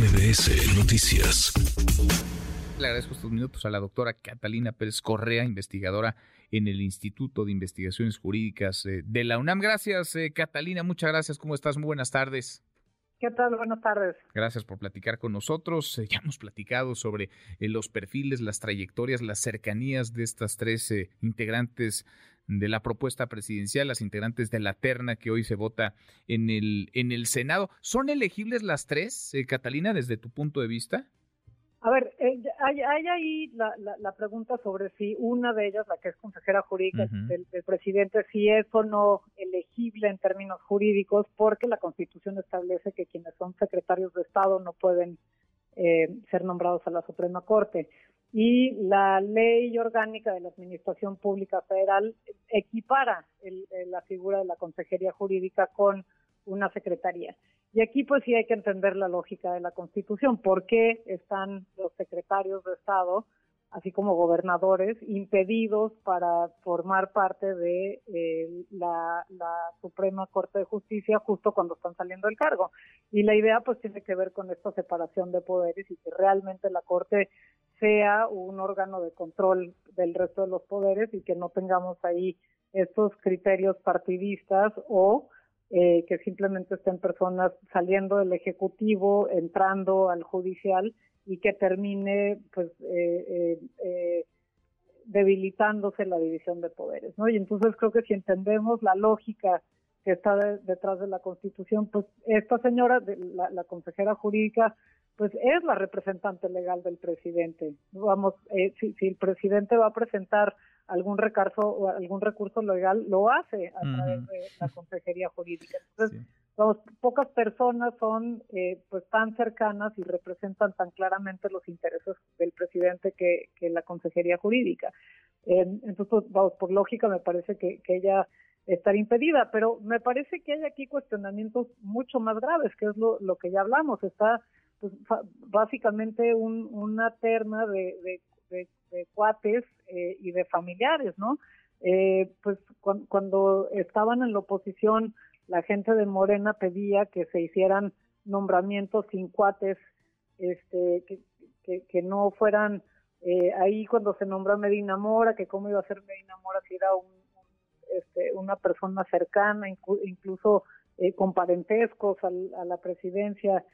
MBS Noticias. Le agradezco estos minutos a la doctora Catalina Pérez Correa, investigadora en el Instituto de Investigaciones Jurídicas eh, de la UNAM. Gracias, eh, Catalina, muchas gracias. ¿Cómo estás? Muy buenas tardes. ¿Qué tal? Buenas tardes. Gracias por platicar con nosotros. Eh, ya hemos platicado sobre los perfiles, las trayectorias, las cercanías de estas tres integrantes de la propuesta presidencial, las integrantes de la terna que hoy se vota en el, en el Senado. ¿Son elegibles las tres, Catalina, desde tu punto de vista? A ver, eh, hay, ahí la, la, pregunta sobre si una de ellas, la que es consejera jurídica del, presidente, si es o no elegible en términos jurídicos, porque la Constitución establece que quienes son secretarios de Estado no pueden eh, ser nombrados a la Suprema Corte. Y la ley orgánica de la Administración Pública Federal equipara la figura de la consejería jurídica con una secretaría. Y aquí pues sí hay que entender la lógica de la Constitución, por qué están los secretarios de Estado, así como gobernadores, impedidos para formar parte de eh, la, Suprema Corte de Justicia justo cuando están saliendo del cargo. Y la idea pues tiene que ver con esta separación de poderes y que realmente la Corte sea un órgano de control del resto de los poderes y que no tengamos ahí estos criterios partidistas o eh, que simplemente estén personas saliendo del ejecutivo, entrando al judicial y que termine pues eh, eh, debilitándose la división de poderes, ¿no? Y entonces creo que si entendemos la lógica que está detrás de la Constitución, pues esta señora, la, la, consejera jurídica, pues es la representante legal del presidente. Vamos, si, si el presidente va a presentar algún recurso o algún recurso legal lo hace a través de la consejería jurídica. Entonces, pocas personas son eh, pues tan cercanas y representan tan claramente los intereses del presidente que, la consejería jurídica. entonces, pues, vamos, por lógica me parece que, ella estaría impedida, pero me parece que hay aquí cuestionamientos mucho más graves, que es lo, lo que ya hablamos. Está pues, básicamente un, una terna de, de de cuates eh, y de familiares, ¿no? Eh, pues cuando estaban en la oposición, la gente de Morena pedía que se hicieran nombramientos sin cuates, este, que, que, no fueran eh, ahí cuando se nombró Medina Mora, que cómo iba a ser Medina Mora si era un, este, una persona cercana, incluso con parentescos a la presidencia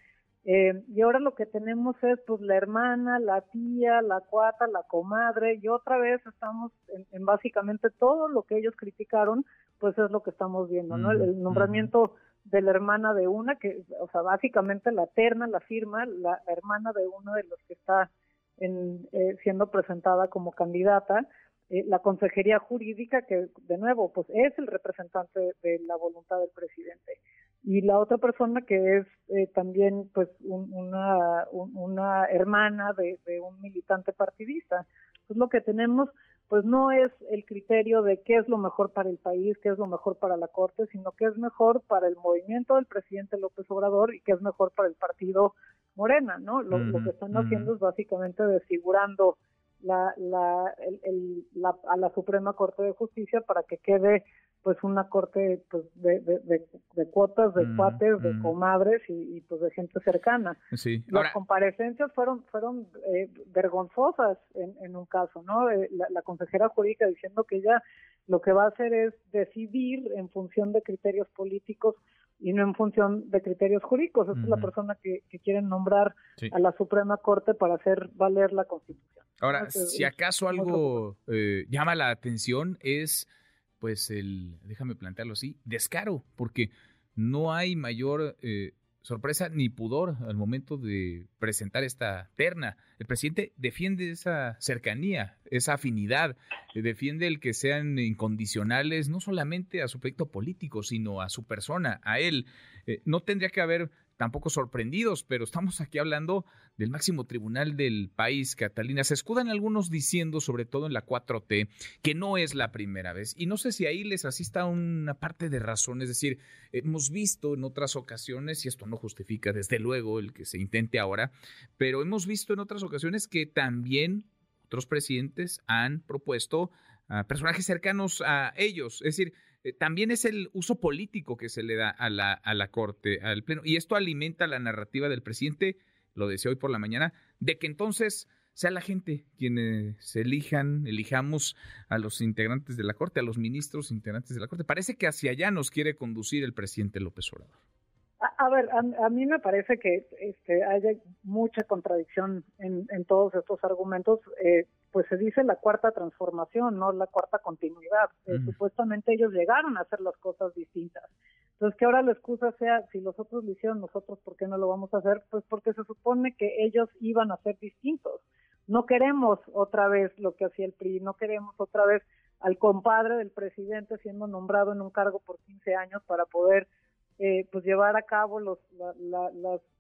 eh, y ahora lo que tenemos es pues la hermana, la tía, la cuata, la comadre y otra vez estamos en, básicamente todo lo que ellos criticaron, pues es lo que estamos viendo, ¿no? El, nombramiento de la hermana de una, que, o sea, básicamente la terna, la firma, la hermana de uno de los que está en, eh, siendo presentada como candidata, eh, la consejería jurídica, que de nuevo, pues es el representante de la voluntad del presidente y la otra persona que es eh, también pues una, una hermana de, un militante partidista. Pues lo que tenemos pues no es el criterio de qué es lo mejor para el país, qué es lo mejor para la Corte, sino qué es mejor para el movimiento del presidente López Obrador y qué es mejor para el partido Morena, ¿no? Lo, que están haciendo es básicamente desfigurando la, la, el, la, a la Suprema Corte de Justicia para que quede pues una corte pues, de, de, cuotas, de mm, cuates, de mm. comadres y, pues de gente cercana. Sí. Las comparecencias fueron fueron eh, vergonzosas en, en, un caso, ¿no? Eh, la, consejera jurídica diciendo que ella lo que va a hacer es decidir en función de criterios políticos y no en función de criterios jurídicos. Esa es la persona que, que quieren nombrar a la Suprema Corte para hacer valer la Constitución. Ahora, si acaso algo eh, llama la atención es pues el, déjame plantearlo así, descaro, porque no hay mayor eh, sorpresa ni pudor al momento de presentar esta terna. El presidente defiende esa cercanía, esa afinidad, eh, defiende el que sean incondicionales no solamente a su proyecto político, sino a su persona, a él. Eh, no tendría que haber tampoco sorprendidos, pero estamos aquí hablando del máximo tribunal del país, Catalina. Se escudan algunos diciendo, sobre todo en la 4T, que no es la primera vez. Y no sé si ahí les asista una parte de razón. Es decir, hemos visto en otras ocasiones, y esto no justifica desde luego el que se intente ahora, pero hemos visto en otras ocasiones que también otros presidentes han propuesto a personajes cercanos a ellos. Es decir, eh, también es el uso político que se le da a la, a la Corte, al Pleno. Y esto alimenta la narrativa del presidente lo decía hoy por la mañana, de que entonces sea la gente quienes elijan, elijamos a los integrantes de la Corte, a los ministros integrantes de la Corte. Parece que hacia allá nos quiere conducir el presidente López Obrador. A, ver, a, mí me parece que este, hay mucha contradicción en, todos estos argumentos. Eh, pues se dice la cuarta transformación, no la cuarta continuidad. Eh, supuestamente ellos llegaron a hacer las cosas distintas. Entonces, que ahora la excusa sea, si los otros lo hicieron, nosotros, ¿por qué no lo vamos a hacer? Pues porque se supone que ellos iban a ser distintos. No queremos otra vez lo que hacía el PRI, no queremos otra vez al compadre del presidente siendo nombrado en un cargo por 15 años para poder eh, pues llevar a cabo los,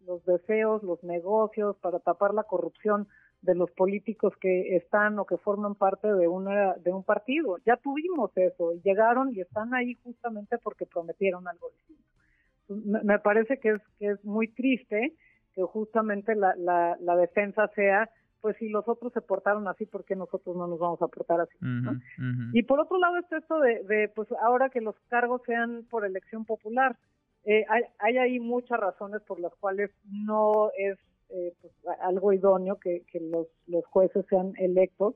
los deseos, los negocios, para tapar la corrupción de los políticos que están o que forman parte de una de un partido. Ya tuvimos eso, llegaron y están ahí justamente porque prometieron algo distinto. Me, parece que es que es muy triste que justamente la, la, la defensa sea pues si los otros se portaron así, ¿por qué nosotros no nos vamos a portar así? Y por otro lado está esto de, de, pues ahora que los cargos sean por elección popular. Eh, hay, hay, ahí muchas razones por las cuales no es eh, pues, algo idóneo que, los, los jueces sean electos,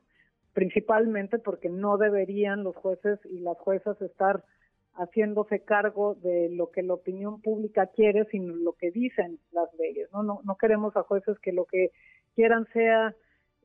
principalmente porque no deberían los jueces y las juezas estar haciéndose cargo de lo que la opinión pública quiere, sino lo que dicen las leyes. No, no, no queremos a jueces que lo que quieran sea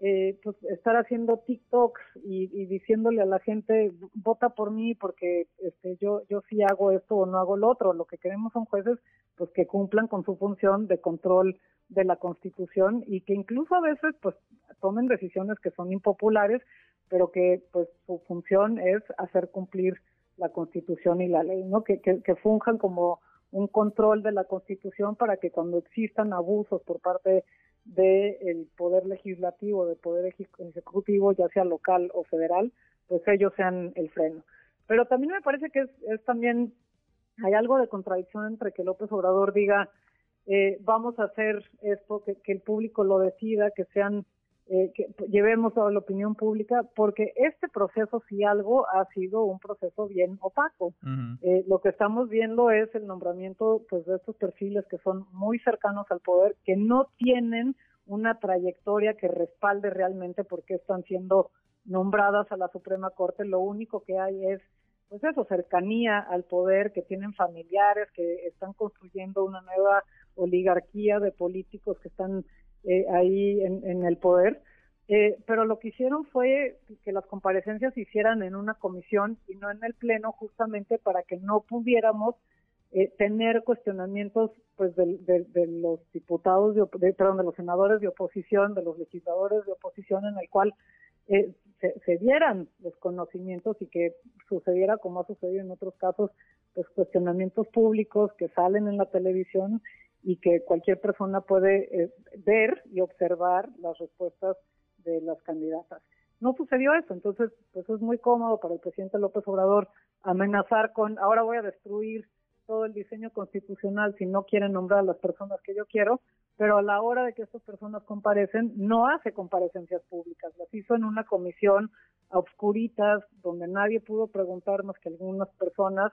eh, pues estar haciendo TikToks y, diciéndole a la gente vota por mí porque este yo yo sí hago esto o no hago lo otro lo que queremos son jueces pues que cumplan con su función de control de la Constitución y que incluso a veces pues tomen decisiones que son impopulares pero que pues su función es hacer cumplir la Constitución y la ley no que, que, que funjan como un control de la Constitución para que cuando existan abusos por parte del poder legislativo, del poder ejecutivo, ya sea local o federal, pues ellos sean el freno. Pero también me parece que es, también, hay algo de contradicción entre que López Obrador diga, eh, vamos a hacer esto, que el público lo decida, que sean eh, que llevemos a la opinión pública, porque este proceso, si algo, ha sido un proceso bien opaco. eh, lo que estamos viendo es el nombramiento pues, de estos perfiles que son muy cercanos al poder, que no tienen una trayectoria que respalde realmente por qué están siendo nombradas a la Suprema Corte. Lo único que hay es pues eso, cercanía al poder, que tienen familiares, que están construyendo una nueva oligarquía de políticos que están eh, ahí en, el poder. Eh, pero lo que hicieron fue que las comparecencias se hicieran en una comisión y no en el pleno, justamente para que no pudiéramos eh, tener cuestionamientos pues de, los diputados, de, perdón, de los senadores de oposición, de los legisladores de oposición, en el cual se, se, dieran los conocimientos y que sucediera como ha sucedido en otros casos, pues cuestionamientos públicos que salen en la televisión y que cualquier persona puede eh, ver y observar las respuestas de las candidatas. No sucedió eso, entonces pues es muy cómodo para el presidente López Obrador amenazar con ahora voy a destruir todo el diseño constitucional si no quieren nombrar a las personas que yo quiero, pero a la hora de que estas personas comparecen no hace comparecencias públicas, las hizo en una comisión a obscuritas donde nadie pudo preguntar más que algunas personas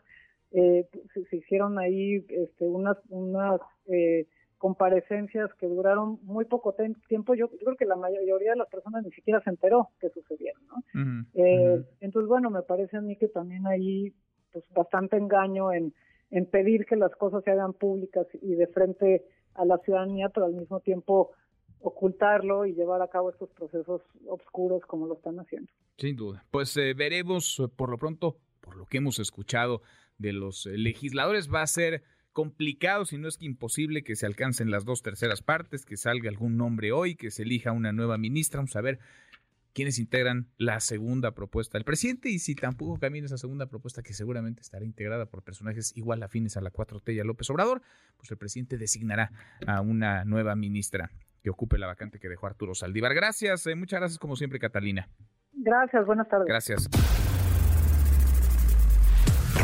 eh, se, hicieron ahí este, unas, unas eh, comparecencias que duraron muy poco tiempo. Yo, creo que la mayoría de las personas ni siquiera se enteró que sucedieron. ¿no? eh, Entonces, bueno, me parece a mí que también hay pues, bastante engaño en, en pedir que las cosas se hagan públicas y de frente a la ciudadanía, pero al mismo tiempo ocultarlo y llevar a cabo estos procesos oscuros como lo están haciendo. Sin duda. Pues eh, veremos eh, por lo pronto, por lo que hemos escuchado, de los eh, legisladores va a ser complicado, si no es que imposible, que se alcancen las dos terceras partes, que salga algún nombre hoy, que se elija una nueva ministra. Vamos a ver quiénes integran la segunda propuesta del presidente y si tampoco camina esa segunda propuesta, que seguramente estará integrada por personajes igual afines a la 4T y a López Obrador, pues el presidente designará a una nueva ministra que ocupe la vacante que dejó Arturo Saldívar. Gracias, eh, muchas gracias como siempre, Catalina. Gracias, buenas tardes. Gracias